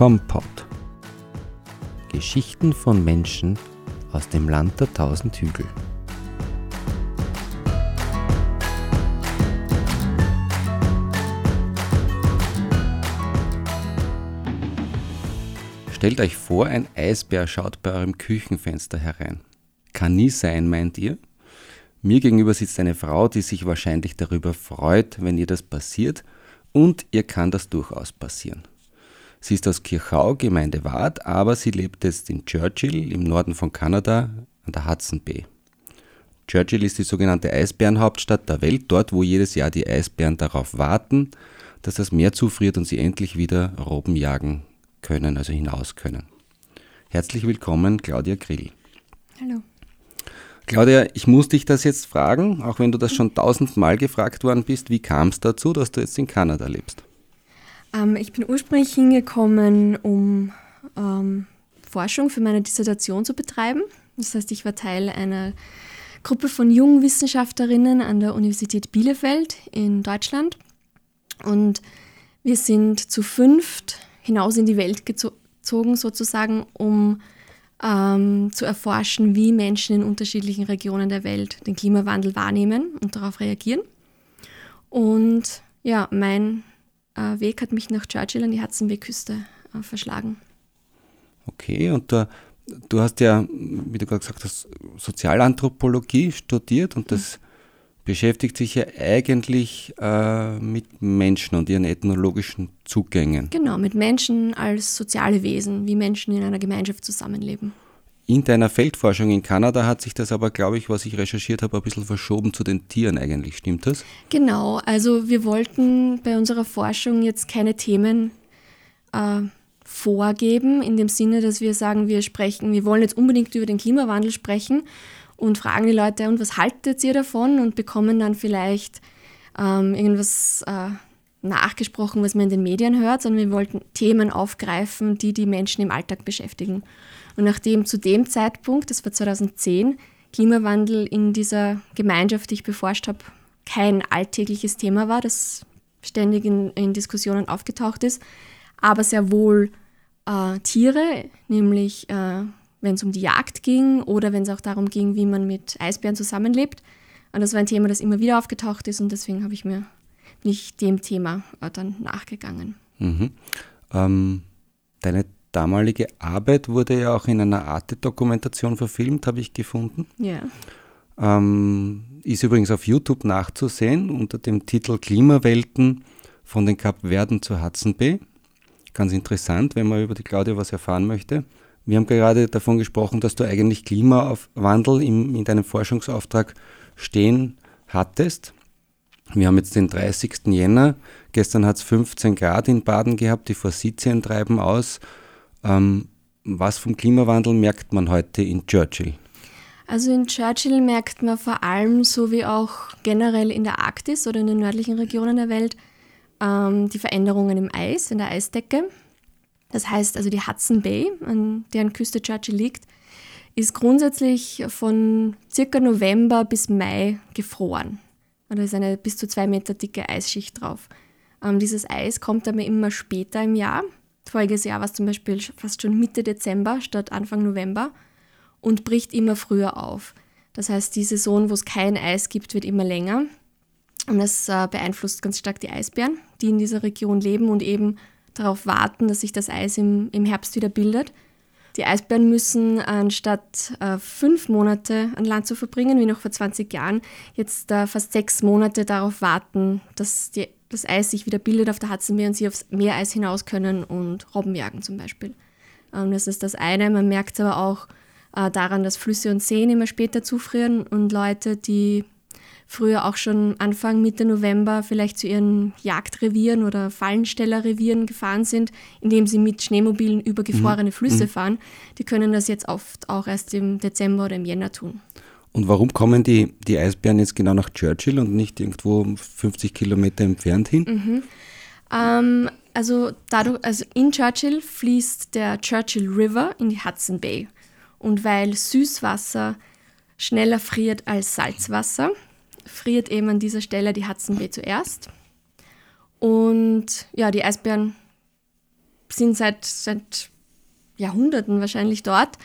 Kompott. Geschichten von Menschen aus dem Land der tausend Hügel. Stellt euch vor, ein Eisbär schaut bei eurem Küchenfenster herein. Kann nie sein, meint ihr? Mir gegenüber sitzt eine Frau, die sich wahrscheinlich darüber freut, wenn ihr das passiert, und ihr kann das durchaus passieren. Sie ist aus Kirchau, Gemeinde Ward, aber sie lebt jetzt in Churchill im Norden von Kanada an der Hudson Bay. Churchill ist die sogenannte Eisbärenhauptstadt der Welt, dort wo jedes Jahr die Eisbären darauf warten, dass das Meer zufriert und sie endlich wieder Robben jagen können, also hinaus können. Herzlich willkommen, Claudia Grill. Hallo. Claudia, ich muss dich das jetzt fragen, auch wenn du das schon tausendmal gefragt worden bist. Wie kam es dazu, dass du jetzt in Kanada lebst? Ähm, ich bin ursprünglich hingekommen, um ähm, Forschung für meine Dissertation zu betreiben. Das heißt, ich war Teil einer Gruppe von jungen Wissenschaftlerinnen an der Universität Bielefeld in Deutschland. Und wir sind zu fünft hinaus in die Welt gezogen, sozusagen, um ähm, zu erforschen, wie Menschen in unterschiedlichen Regionen der Welt den Klimawandel wahrnehmen und darauf reagieren. Und ja, mein Weg hat mich nach Churchill an die Hudsonby-Küste äh, verschlagen. Okay, und da, du hast ja, wie du gerade gesagt hast, Sozialanthropologie studiert und das mhm beschäftigt sich ja eigentlich äh, mit Menschen und ihren ethnologischen Zugängen. Genau, mit Menschen als soziale Wesen, wie Menschen in einer Gemeinschaft zusammenleben. In deiner Feldforschung in Kanada hat sich das aber, glaube ich, was ich recherchiert habe, ein bisschen verschoben zu den Tieren eigentlich. Stimmt das? Genau, also wir wollten bei unserer Forschung jetzt keine Themen äh, vorgeben, in dem Sinne, dass wir sagen, wir sprechen, wir wollen jetzt unbedingt über den Klimawandel sprechen und fragen die Leute, und was haltet ihr davon? Und bekommen dann vielleicht ähm, irgendwas äh, nachgesprochen, was man in den Medien hört, sondern wir wollten Themen aufgreifen, die die Menschen im Alltag beschäftigen. Und nachdem zu dem Zeitpunkt, das war 2010, Klimawandel in dieser Gemeinschaft, die ich beforscht habe, kein alltägliches Thema war, das ständig in, in Diskussionen aufgetaucht ist, aber sehr wohl äh, Tiere, nämlich äh, wenn es um die Jagd ging oder wenn es auch darum ging, wie man mit Eisbären zusammenlebt. Und das war ein Thema, das immer wieder aufgetaucht ist und deswegen habe ich mir nicht dem Thema äh, dann nachgegangen. Mhm. Ähm, deine damalige Arbeit wurde ja auch in einer Arte-Dokumentation verfilmt, habe ich gefunden. Ja. Ähm, ist übrigens auf YouTube nachzusehen unter dem Titel Klimawelten von den Kapverden zur Hudson Bay. Ganz interessant, wenn man über die Claudia was erfahren möchte. Wir haben gerade davon gesprochen, dass du eigentlich Klimawandel im, in deinem Forschungsauftrag stehen hattest. Wir haben jetzt den 30. Jänner. Gestern hat es 15 Grad in Baden gehabt, die Forsythien treiben aus. Ähm, was vom Klimawandel merkt man heute in Churchill? Also in Churchill merkt man vor allem, so wie auch generell in der Arktis oder in den nördlichen Regionen der Welt, ähm, die Veränderungen im Eis, in der Eisdecke. Das heißt also die Hudson Bay, an deren Küste Churchill liegt, ist grundsätzlich von circa November bis Mai gefroren. da ist eine bis zu zwei Meter dicke Eisschicht drauf. Ähm, dieses Eis kommt aber immer später im Jahr. Voriges Jahr war es zum Beispiel fast schon Mitte Dezember statt Anfang November und bricht immer früher auf. Das heißt, die Saison, wo es kein Eis gibt, wird immer länger. Und das äh, beeinflusst ganz stark die Eisbären, die in dieser Region leben und eben darauf warten, dass sich das Eis im, im Herbst wieder bildet. Die Eisbären müssen anstatt äh, fünf Monate an Land zu verbringen, wie noch vor 20 Jahren, jetzt äh, fast sechs Monate darauf warten, dass die, das Eis sich wieder bildet auf der Hudsonmeer und sie aufs Meereis hinaus können und Robben jagen zum Beispiel. Ähm, das ist das eine. Man merkt es aber auch äh, daran, dass Flüsse und Seen immer später zufrieren und Leute, die früher auch schon Anfang Mitte November vielleicht zu ihren Jagdrevieren oder Fallenstellerrevieren gefahren sind, indem sie mit Schneemobilen über gefrorene mhm. Flüsse mhm. fahren. Die können das jetzt oft auch erst im Dezember oder im Jänner tun. Und warum kommen die, die Eisbären jetzt genau nach Churchill und nicht irgendwo 50 Kilometer entfernt hin? Mhm. Ähm, also, dadurch, also in Churchill fließt der Churchill River in die Hudson Bay. Und weil Süßwasser schneller friert als Salzwasser, friert eben an dieser Stelle die Hudson Bay zuerst. Und ja, die Eisbären sind seit, seit Jahrhunderten wahrscheinlich dort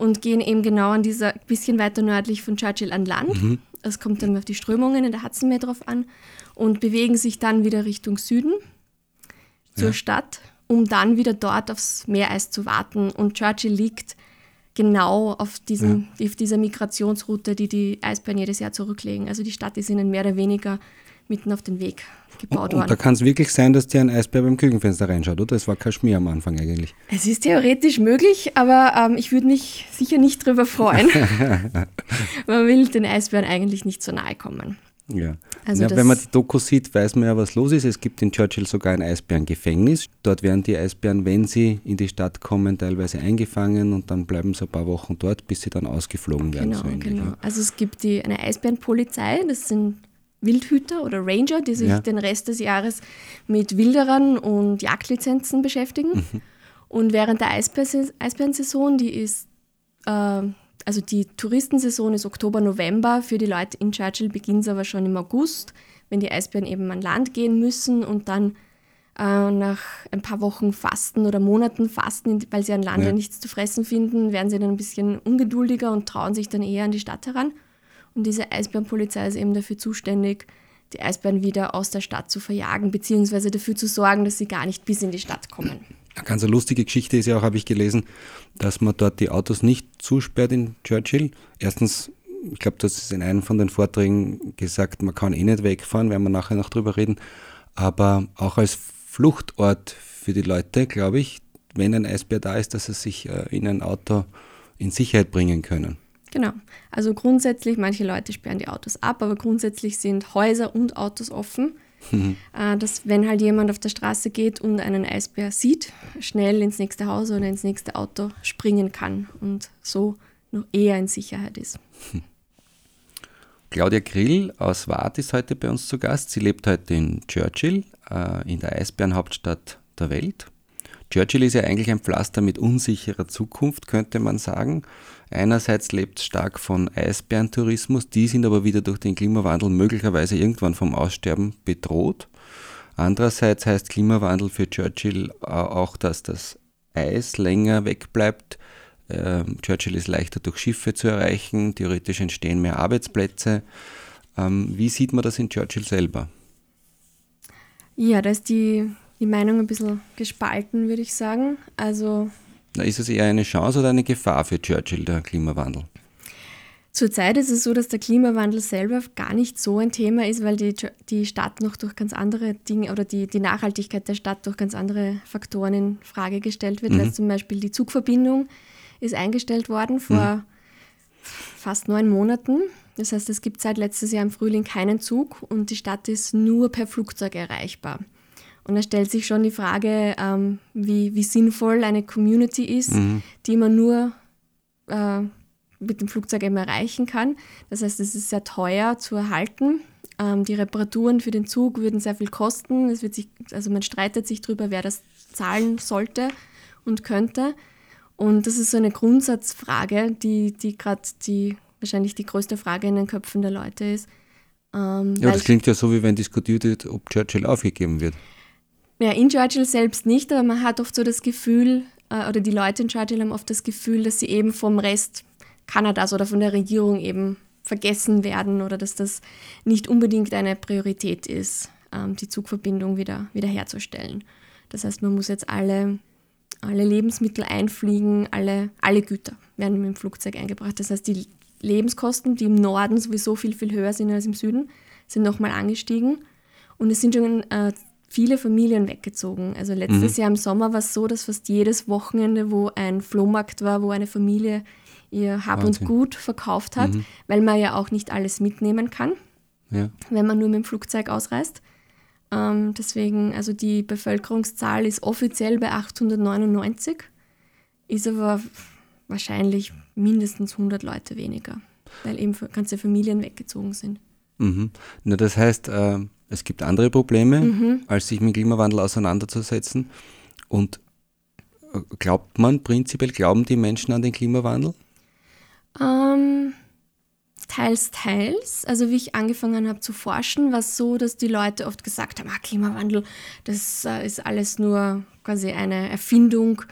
und gehen eben genau an dieser, bisschen weiter nördlich von Churchill an Land. Mhm. Es kommt dann auf die Strömungen in der Hudson Meer drauf an und bewegen sich dann wieder Richtung Süden zur ja. Stadt, um dann wieder dort aufs Meereis zu warten. Und Churchill liegt genau auf, diesem, ja. auf dieser Migrationsroute, die die Eisbären jedes Jahr zurücklegen. Also die Stadt ist ihnen mehr oder weniger mitten auf den Weg gebaut worden. Und da kann es wirklich sein, dass dir ein Eisbär beim Küchenfenster reinschaut, oder? Das war Kaschmir am Anfang eigentlich. Es ist theoretisch möglich, aber ähm, ich würde mich sicher nicht drüber freuen. Man will den Eisbären eigentlich nicht so nahe kommen. Ja. Also ja wenn man die Doku sieht, weiß man ja, was los ist. Es gibt in Churchill sogar ein Eisbärengefängnis. Dort werden die Eisbären, wenn sie in die Stadt kommen, teilweise eingefangen und dann bleiben sie ein paar Wochen dort, bis sie dann ausgeflogen werden. Genau, so genau. Also es gibt die, eine Eisbärenpolizei, das sind Wildhüter oder Ranger, die sich ja. den Rest des Jahres mit Wilderern und Jagdlizenzen beschäftigen. Mhm. Und während der Eisbärensaison, die ist, äh, also die Touristensaison ist Oktober, November. Für die Leute in Churchill beginnt es aber schon im August, wenn die Eisbären eben an Land gehen müssen und dann äh, nach ein paar Wochen Fasten oder Monaten Fasten, weil sie an Land ja. nichts zu fressen finden, werden sie dann ein bisschen ungeduldiger und trauen sich dann eher an die Stadt heran. Und diese Eisbärenpolizei ist eben dafür zuständig, die Eisbären wieder aus der Stadt zu verjagen, beziehungsweise dafür zu sorgen, dass sie gar nicht bis in die Stadt kommen. Eine ganz lustige Geschichte ist ja auch, habe ich gelesen, dass man dort die Autos nicht zusperrt in Churchill. Erstens, ich glaube, das ist in einem von den Vorträgen gesagt, man kann eh nicht wegfahren, werden wir nachher noch drüber reden. Aber auch als Fluchtort für die Leute, glaube ich, wenn ein Eisbär da ist, dass sie sich äh, in ein Auto in Sicherheit bringen können. Genau. Also grundsätzlich, manche Leute sperren die Autos ab, aber grundsätzlich sind Häuser und Autos offen. Mhm. Äh, dass wenn halt jemand auf der Straße geht und einen Eisbär sieht, schnell ins nächste Haus oder ins nächste Auto springen kann und so noch eher in Sicherheit ist. Claudia Grill aus Waadt ist heute bei uns zu Gast. Sie lebt heute in Churchill, äh, in der Eisbärenhauptstadt der Welt. Churchill ist ja eigentlich ein Pflaster mit unsicherer Zukunft, könnte man sagen. Einerseits lebt es stark von Eisbärentourismus, die sind aber wieder durch den Klimawandel möglicherweise irgendwann vom Aussterben bedroht. Andererseits heißt Klimawandel für Churchill auch, dass das Eis länger wegbleibt. Ähm, Churchill ist leichter durch Schiffe zu erreichen, theoretisch entstehen mehr Arbeitsplätze. Ähm, wie sieht man das in Churchill selber? Ja, da ist die die Meinung ein bisschen gespalten, würde ich sagen. Also Na, ist es eher eine Chance oder eine Gefahr für Churchill, der Klimawandel? Zurzeit ist es so, dass der Klimawandel selber gar nicht so ein Thema ist, weil die, die Stadt noch durch ganz andere Dinge oder die, die Nachhaltigkeit der Stadt durch ganz andere Faktoren in Frage gestellt wird. Mhm. Weil zum Beispiel die Zugverbindung ist eingestellt worden vor mhm. fast neun Monaten. Das heißt, es gibt seit letztes Jahr im Frühling keinen Zug und die Stadt ist nur per Flugzeug erreichbar. Und da stellt sich schon die Frage, ähm, wie, wie sinnvoll eine Community ist, mhm. die man nur äh, mit dem Flugzeug eben erreichen kann. Das heißt, es ist sehr teuer zu erhalten. Ähm, die Reparaturen für den Zug würden sehr viel kosten. Es wird sich, also man streitet sich darüber, wer das zahlen sollte und könnte. Und das ist so eine Grundsatzfrage, die, die gerade die wahrscheinlich die größte Frage in den Köpfen der Leute ist. Ähm, ja, das klingt ja so, wie wenn diskutiert wird, ob Churchill aufgegeben wird. Ja, in Churchill selbst nicht, aber man hat oft so das Gefühl, äh, oder die Leute in Churchill haben oft das Gefühl, dass sie eben vom Rest Kanadas oder von der Regierung eben vergessen werden oder dass das nicht unbedingt eine Priorität ist, ähm, die Zugverbindung wieder, herzustellen. Das heißt, man muss jetzt alle, alle Lebensmittel einfliegen, alle, alle Güter werden mit dem Flugzeug eingebracht. Das heißt, die Lebenskosten, die im Norden sowieso viel, viel höher sind als im Süden, sind nochmal angestiegen. Und es sind schon äh, viele Familien weggezogen. Also letztes mhm. Jahr im Sommer war es so, dass fast jedes Wochenende, wo ein Flohmarkt war, wo eine Familie ihr Hab Wahnsinn. und Gut verkauft hat, mhm. weil man ja auch nicht alles mitnehmen kann, ja. wenn man nur mit dem Flugzeug ausreist. Ähm, deswegen, also die Bevölkerungszahl ist offiziell bei 899, ist aber wahrscheinlich mindestens 100 Leute weniger, weil eben ganze Familien weggezogen sind. Mhm. Na, das heißt, äh, es gibt andere Probleme, mhm. als sich mit Klimawandel auseinanderzusetzen. Und äh, glaubt man prinzipiell, glauben die Menschen an den Klimawandel? Ähm, teils, teils. Also wie ich angefangen habe zu forschen, war es so, dass die Leute oft gesagt haben, ah, Klimawandel, das äh, ist alles nur quasi eine Erfindung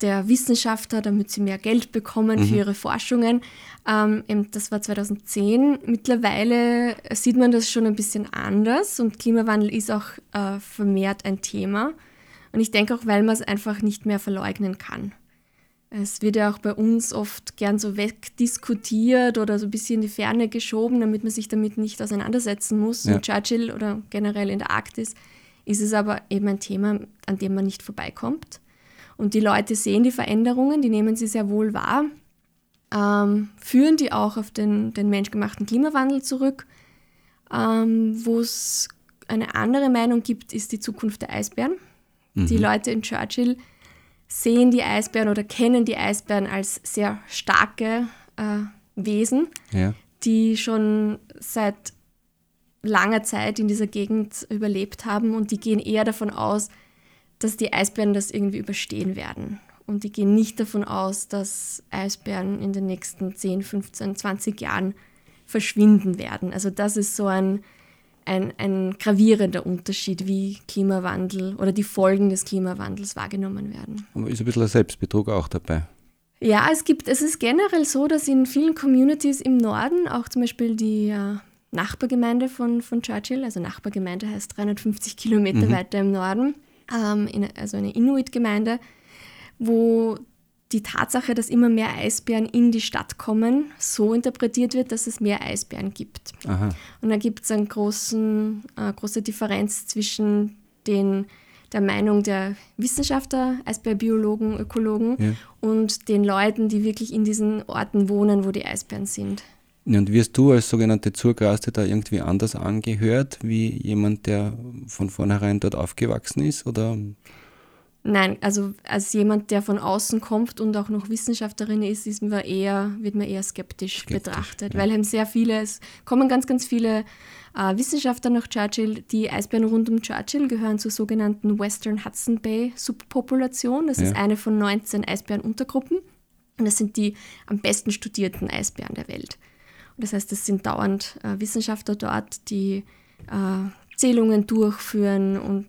der Wissenschaftler, damit sie mehr Geld bekommen mhm. für ihre Forschungen. Ähm, das war 2010. Mittlerweile sieht man das schon ein bisschen anders und Klimawandel ist auch äh, vermehrt ein Thema. Und ich denke auch, weil man es einfach nicht mehr verleugnen kann. Es wird ja auch bei uns oft gern so wegdiskutiert oder so ein bisschen in die Ferne geschoben, damit man sich damit nicht auseinandersetzen muss. Ja. In Churchill oder generell in der Arktis ist es aber eben ein Thema, an dem man nicht vorbeikommt. Und die Leute sehen die Veränderungen, die nehmen sie sehr wohl wahr, ähm, führen die auch auf den, den menschgemachten Klimawandel zurück. Ähm, Wo es eine andere Meinung gibt, ist die Zukunft der Eisbären. Mhm. Die Leute in Churchill sehen die Eisbären oder kennen die Eisbären als sehr starke äh, Wesen, ja. die schon seit langer Zeit in dieser Gegend überlebt haben und die gehen eher davon aus, dass die Eisbären das irgendwie überstehen werden. Und die gehen nicht davon aus, dass Eisbären in den nächsten 10, 15, 20 Jahren verschwinden werden. Also das ist so ein, ein, ein gravierender Unterschied, wie Klimawandel oder die Folgen des Klimawandels wahrgenommen werden. Aber ist ein bisschen ein Selbstbetrug auch dabei? Ja, es gibt, es ist generell so, dass in vielen Communities im Norden, auch zum Beispiel die äh, Nachbargemeinde von, von Churchill, also Nachbargemeinde heißt 350 Kilometer mhm. weiter im Norden, ähm, in, also eine Inuit-Gemeinde, wo die Tatsache, dass immer mehr Eisbären in die Stadt kommen, so interpretiert wird, dass es mehr Eisbären gibt. Aha. Und da gibt es eine äh, große Differenz zwischen den, der Meinung der Wissenschaftler, Eisbärbiologen, Ökologen ja. und den Leuten, die wirklich in diesen Orten wohnen, wo die Eisbären sind. Und wirst du als sogenannte Zurgraste da irgendwie anders angehört, wie jemand, der von vornherein dort aufgewachsen ist? Oder? Nein, also als jemand, der von außen kommt und auch noch Wissenschaftlerin ist, ist man eher, wird man eher skeptisch, skeptisch betrachtet, ja. weil eben sehr viele, es kommen ganz, ganz viele äh, Wissenschaftler nach Churchill. Die Eisbären rund um Churchill gehören zur sogenannten Western Hudson Bay Subpopulation. Das ja. ist eine von 19 Eisbärenuntergruppen und das sind die am besten studierten Eisbären der Welt. Das heißt, es sind dauernd äh, Wissenschaftler dort, die äh, Zählungen durchführen und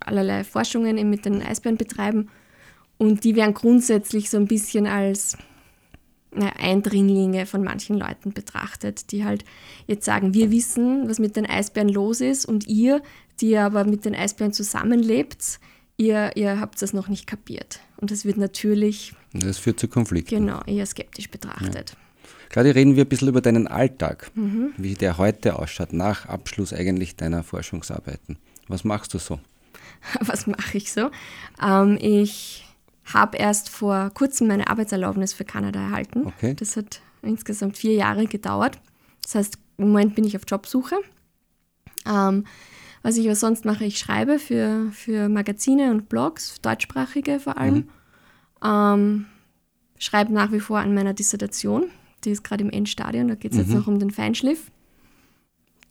allerlei Forschungen eben mit den Eisbären betreiben. Und die werden grundsätzlich so ein bisschen als na, Eindringlinge von manchen Leuten betrachtet, die halt jetzt sagen, wir wissen, was mit den Eisbären los ist und ihr, die aber mit den Eisbären zusammenlebt, ihr, ihr habt das noch nicht kapiert. Und das wird natürlich. Das führt zu Konflikten. Genau, eher skeptisch betrachtet. Ja. Claudia, reden wir ein bisschen über deinen Alltag, mhm. wie der heute ausschaut, nach Abschluss eigentlich deiner Forschungsarbeiten. Was machst du so? Was mache ich so? Ähm, ich habe erst vor kurzem meine Arbeitserlaubnis für Kanada erhalten. Okay. Das hat insgesamt vier Jahre gedauert. Das heißt, im Moment bin ich auf Jobsuche. Ähm, was ich aber sonst mache, ich schreibe für, für Magazine und Blogs, deutschsprachige vor allem. Mhm. Ähm, schreibe nach wie vor an meiner Dissertation die ist gerade im Endstadion, da geht es mhm. jetzt noch um den Feinschliff.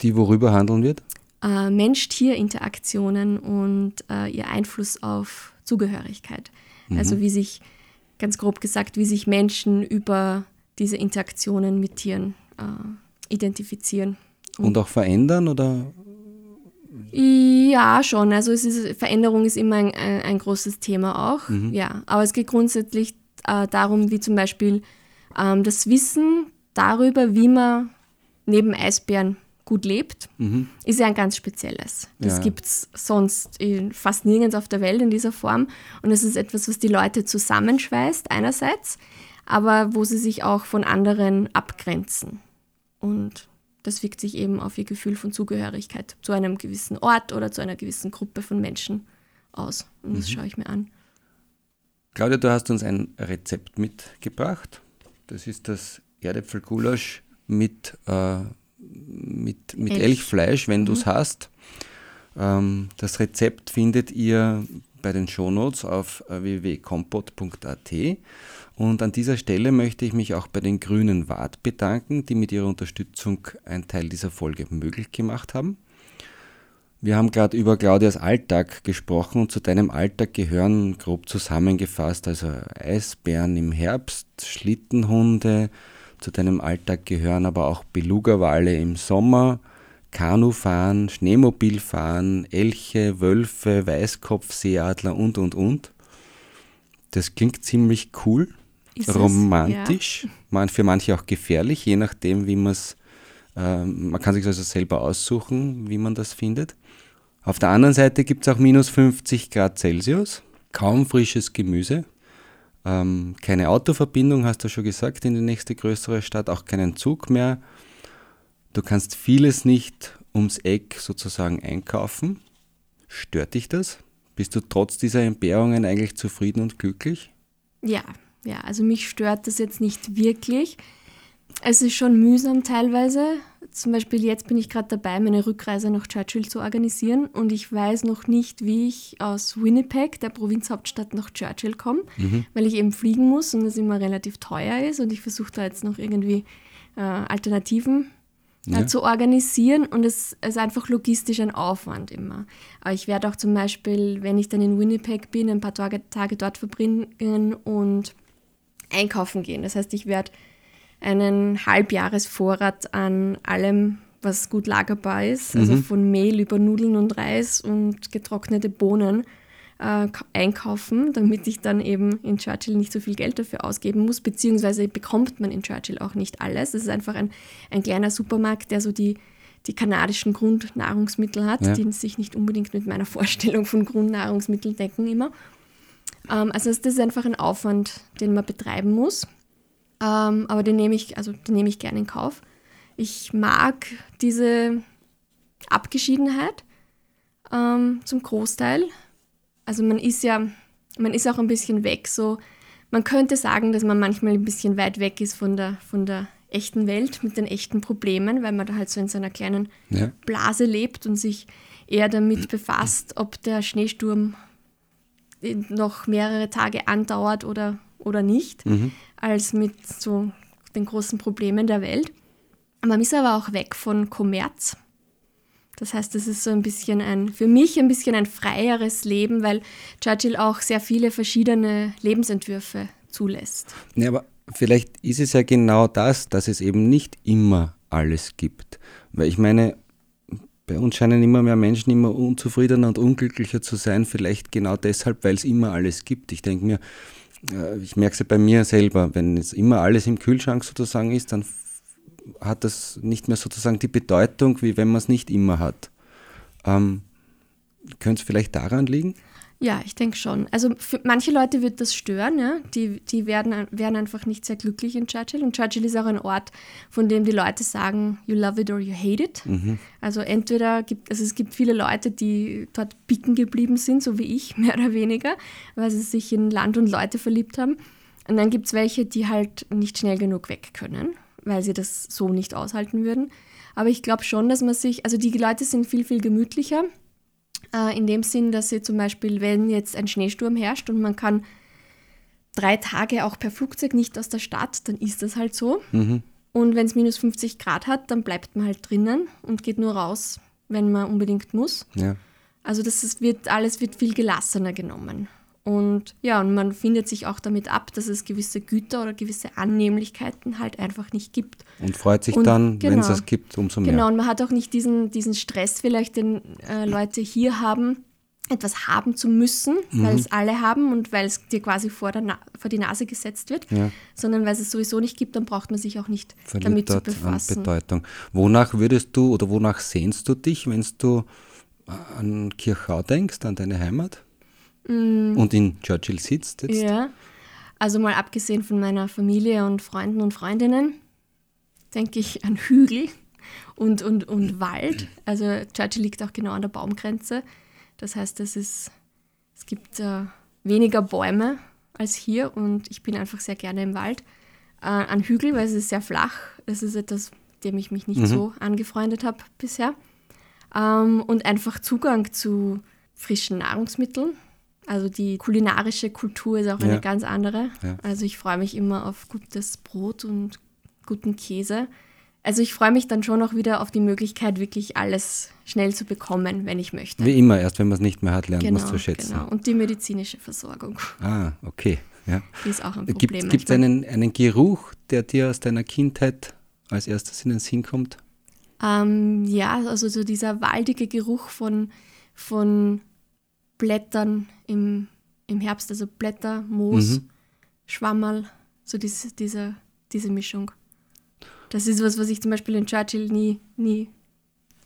Die worüber handeln wird? Äh, Mensch-Tier-Interaktionen und äh, ihr Einfluss auf Zugehörigkeit. Mhm. Also wie sich, ganz grob gesagt, wie sich Menschen über diese Interaktionen mit Tieren äh, identifizieren. Und, und, auch verändern oder? Ja, schon. Also ist, Veränderung ist immer ein, ein, ein großes Thema auch. Mhm. Ja, aber es geht grundsätzlich äh, darum, wie zum Beispiel das Wissen darüber, wie man neben Eisbären gut lebt, mhm. ist ja ein ganz spezielles. Das ja. gibt es sonst fast nirgends auf der Welt in dieser Form. Und es ist etwas, was die Leute zusammenschweißt, einerseits, aber wo sie sich auch von anderen abgrenzen. Und das wirkt sich eben auf ihr Gefühl von Zugehörigkeit zu einem gewissen Ort oder zu einer gewissen Gruppe von Menschen aus. Und das mhm. schaue ich mir an. Claudia, du hast uns ein Rezept mitgebracht. Das ist das Erdäpfelgulasch mit, äh, mit, mit Elch. Elchfleisch, wenn mhm. du es hast. Ähm, das Rezept findet ihr bei den Shownotes auf äh, www.kompot.at. Und an dieser Stelle möchte ich mich auch bei den Grünen Wart bedanken, die mit ihrer Unterstützung einen Teil dieser Folge möglich gemacht haben. Wir haben gerade über Claudias Alltag gesprochen und zu deinem Alltag gehören grob zusammengefasst also Eisbären im Herbst, Schlittenhunde, zu deinem Alltag gehören aber auch Beluga-Wale im Sommer, Kanufahren, Schneemobilfahren, Elche, Wölfe, Weißkopf, Seeadler und, und, und. Das klingt ziemlich cool, Ist romantisch, man, für manche auch gefährlich, je nachdem, wie man es, äh, man kann sich also selber aussuchen, wie man das findet. Auf der anderen Seite gibt es auch minus 50 Grad Celsius, kaum frisches Gemüse, ähm, keine Autoverbindung, hast du schon gesagt, in die nächste größere Stadt, auch keinen Zug mehr. Du kannst vieles nicht ums Eck sozusagen einkaufen. Stört dich das? Bist du trotz dieser Entbehrungen eigentlich zufrieden und glücklich? Ja, ja, also mich stört das jetzt nicht wirklich. Es ist schon mühsam teilweise. Zum Beispiel jetzt bin ich gerade dabei, meine Rückreise nach Churchill zu organisieren und ich weiß noch nicht, wie ich aus Winnipeg, der Provinzhauptstadt, nach Churchill komme, weil ich eben fliegen muss und es immer relativ teuer ist und ich versuche da jetzt noch irgendwie äh, Alternativen äh, Ja. zu organisieren und es ist einfach logistisch ein Aufwand immer. Aber ich werde auch zum Beispiel, wenn ich dann in Winnipeg bin, ein paar Tage, Tage dort verbringen und einkaufen gehen. Das heißt, ich werde einen Halbjahresvorrat an allem, was gut lagerbar ist, also von Mehl über Nudeln und Reis und getrocknete Bohnen äh, ka- einkaufen, damit ich dann eben in Churchill nicht so viel Geld dafür ausgeben muss, beziehungsweise bekommt man in Churchill auch nicht alles. Es ist einfach ein, ein kleiner Supermarkt, der so die, die kanadischen Grundnahrungsmittel hat, Ja. die sich nicht unbedingt mit meiner Vorstellung von Grundnahrungsmitteln decken immer. Ähm, also das ist einfach ein Aufwand, den man betreiben muss. Ähm, aber den nehme ich, also den nehme ich gerne in Kauf. Ich mag diese Abgeschiedenheit ähm, zum Großteil. Also man ist ja, man ist auch ein bisschen weg. So, man könnte sagen, dass man manchmal ein bisschen weit weg ist von der, von der echten Welt mit den echten Problemen, weil man da halt so in seiner kleinen Ja. Blase lebt und sich eher damit befasst, ob der Schneesturm noch mehrere Tage andauert oder, oder nicht, als mit so den großen Problemen der Welt. Man ist aber auch weg von Kommerz. Das heißt, es ist so ein bisschen ein, für mich ein bisschen ein freieres Leben, weil Churchill auch sehr viele verschiedene Lebensentwürfe zulässt. Ja, aber vielleicht ist es ja genau das, dass es eben nicht immer alles gibt. Weil ich meine, bei uns scheinen immer mehr Menschen immer unzufriedener und unglücklicher zu sein, vielleicht genau deshalb, weil es immer alles gibt. Ich denke mir, ich merke es ja bei mir selber, wenn es immer alles im Kühlschrank sozusagen ist, dann hat das nicht mehr sozusagen die Bedeutung, wie wenn man es nicht immer hat. Ähm, könnte es vielleicht daran liegen? Ja, ich denke schon. Also für manche Leute wird das stören, ja. Die, die werden, werden einfach nicht sehr glücklich in Churchill. Und Churchill ist auch ein Ort, von dem die Leute sagen, you love it or you hate it. Also entweder gibt, also es gibt viele Leute, die dort picken geblieben sind, so wie ich, mehr oder weniger, weil sie sich in Land und Leute verliebt haben. Und dann gibt es welche, die halt nicht schnell genug weg können, weil sie das so nicht aushalten würden. Aber ich glaube schon, dass man sich, also die Leute sind viel, viel gemütlicher. Äh, in dem Sinn, dass sie zum Beispiel, wenn jetzt ein Schneesturm herrscht und man kann drei Tage auch per Flugzeug nicht aus der Stadt, dann ist das halt so. Und wenn es minus 50 Grad hat, dann bleibt man halt drinnen und geht nur raus, wenn man unbedingt muss. Ja. Also das ist, wird, alles wird viel gelassener genommen. Und ja, und man findet sich auch damit ab, dass es gewisse Güter oder gewisse Annehmlichkeiten halt einfach nicht gibt. Und freut sich Und dann, wenn es genau. es gibt, umso mehr. Genau, und man hat auch nicht diesen, diesen Stress vielleicht, den äh, Leute hier haben, etwas haben zu müssen, weil Mhm. es alle haben und weil es dir quasi vor, Na vor die Nase gesetzt wird, Ja. sondern weil es es sowieso nicht gibt, dann braucht man sich auch nicht verliert damit zu dort an befassen. Bedeutung. Wonach würdest du oder wonach sehnst du dich, wenn du an Kirchau denkst, an deine Heimat? Und in Churchill sitzt jetzt? Mm. Ja, also mal abgesehen von meiner Familie und Freunden und Freundinnen, denke ich an Hügel und, und, und Wald. Also Churchill liegt auch genau an der Baumgrenze. Das heißt, es, ist, es gibt äh, weniger Bäume als hier und ich bin einfach sehr gerne im Wald. Äh, an Hügel, weil es ist sehr flach. Das ist etwas, dem ich mich nicht so angefreundet habe bisher. Ähm, und einfach Zugang zu frischen Nahrungsmitteln. Also die kulinarische Kultur ist auch eine Ja. ganz andere. Ja. Also ich freue mich immer auf gutes Brot und guten Käse. Also ich freue mich dann schon auch wieder auf die Möglichkeit, wirklich alles schnell zu bekommen, wenn ich möchte. Wie immer, erst wenn man es nicht mehr hat, lernt man genau, es zu schätzen. genau. Und die medizinische Versorgung, Ah, okay. Ja. die ist auch ein Problem. Gibt es einen, einen Geruch, der dir aus deiner Kindheit als erstes in den Sinn kommt? Ähm, ja, also so dieser waldige Geruch von, von Blättern im, im Herbst, also Blätter, Moos, mhm. Schwammerl, so diese, diese, diese Mischung. Das ist was, was ich zum Beispiel in Churchill nie, nie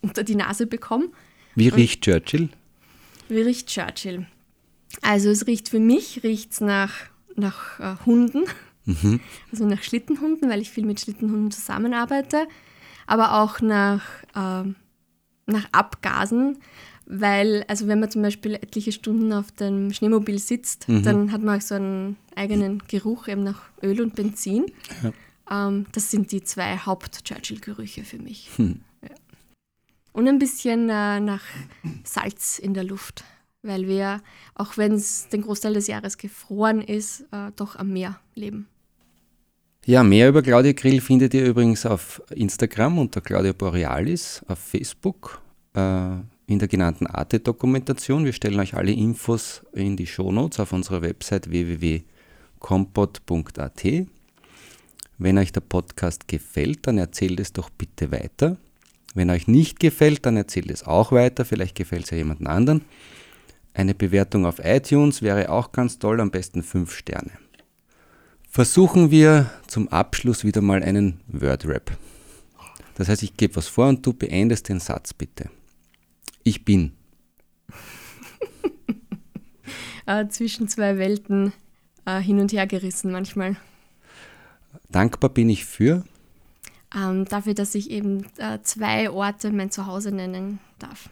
unter die Nase bekomme. Wie riecht Und, Churchill? Wie riecht Churchill? Also es riecht für mich riecht's nach, nach äh, Hunden, mhm. also nach Schlittenhunden, weil ich viel mit Schlittenhunden zusammenarbeite, aber auch nach, äh, nach Abgasen, weil, also wenn man zum Beispiel etliche Stunden auf dem Schneemobil sitzt, mhm. dann hat man auch so einen eigenen Geruch eben nach Öl und Benzin. Ja. Ähm, das sind die zwei Haupt-Churchill-Gerüche für mich. Hm. Ja. Und ein bisschen äh, nach Salz in der Luft, weil wir, auch wenn es den Großteil des Jahres gefroren ist, äh, doch am Meer leben. Ja, mehr über Claudia Grill findet ihr übrigens auf Instagram unter Claudia Borealis, auf Facebook. Äh, in der genannten Arte-Dokumentation. Wir stellen euch alle Infos in die Shownotes auf unserer Website www.compot.at. Wenn euch der Podcast gefällt, dann erzählt es doch bitte weiter. Wenn euch nicht gefällt, dann erzählt es auch weiter. Vielleicht gefällt es ja jemand anderen. Eine Bewertung auf iTunes wäre auch ganz toll, am besten 5 Sterne. Versuchen wir zum Abschluss wieder mal einen Word-Rap. Das heißt, ich gebe was vor und du beendest den Satz bitte. Ich bin. äh, zwischen zwei Welten äh, hin und her gerissen manchmal. Dankbar bin ich für? Ähm, dafür, dass ich eben äh, zwei Orte mein Zuhause nennen darf.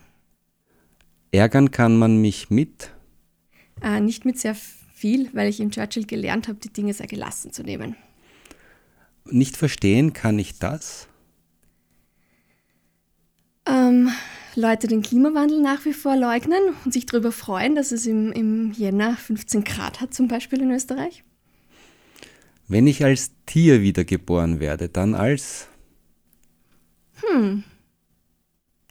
Ärgern kann man mich mit? Äh, nicht mit sehr viel, weil ich in Churchill gelernt habe, die Dinge sehr gelassen zu nehmen. Nicht verstehen kann ich das? Ähm, Leute den Klimawandel nach wie vor leugnen und sich darüber freuen, dass es im, im Jänner 15 Grad hat, zum Beispiel in Österreich? Wenn ich als Tier wiedergeboren werde, dann als? Hm.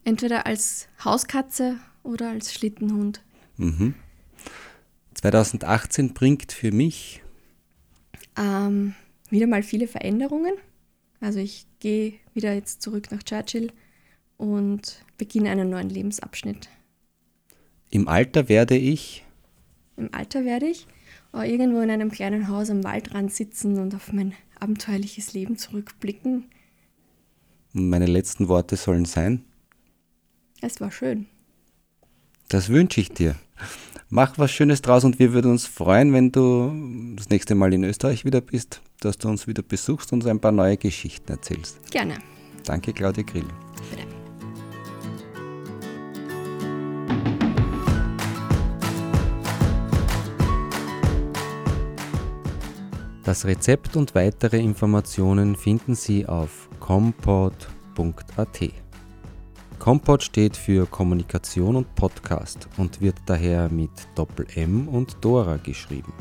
Entweder als Hauskatze oder als Schlittenhund. Mhm. 2018 bringt für mich ähm, wieder mal viele Veränderungen. Also ich gehe wieder jetzt zurück nach Churchill und beginne einen neuen Lebensabschnitt. Im Alter werde ich? Im Alter werde ich äh, irgendwo in einem kleinen Haus am Waldrand sitzen und auf mein abenteuerliches Leben zurückblicken. Meine letzten Worte sollen sein? Es war schön. Das wünsche ich dir. Mach was Schönes draus und wir würden uns freuen, wenn du das nächste Mal in Österreich wieder bist, dass du uns wieder besuchst und uns ein paar neue Geschichten erzählst. Gerne. Danke, Claudia Grill. Bitte. Das Rezept und weitere Informationen finden Sie auf compot.at. Compot steht für Kommunikation und Podcast und wird daher mit Doppel M und Dora geschrieben.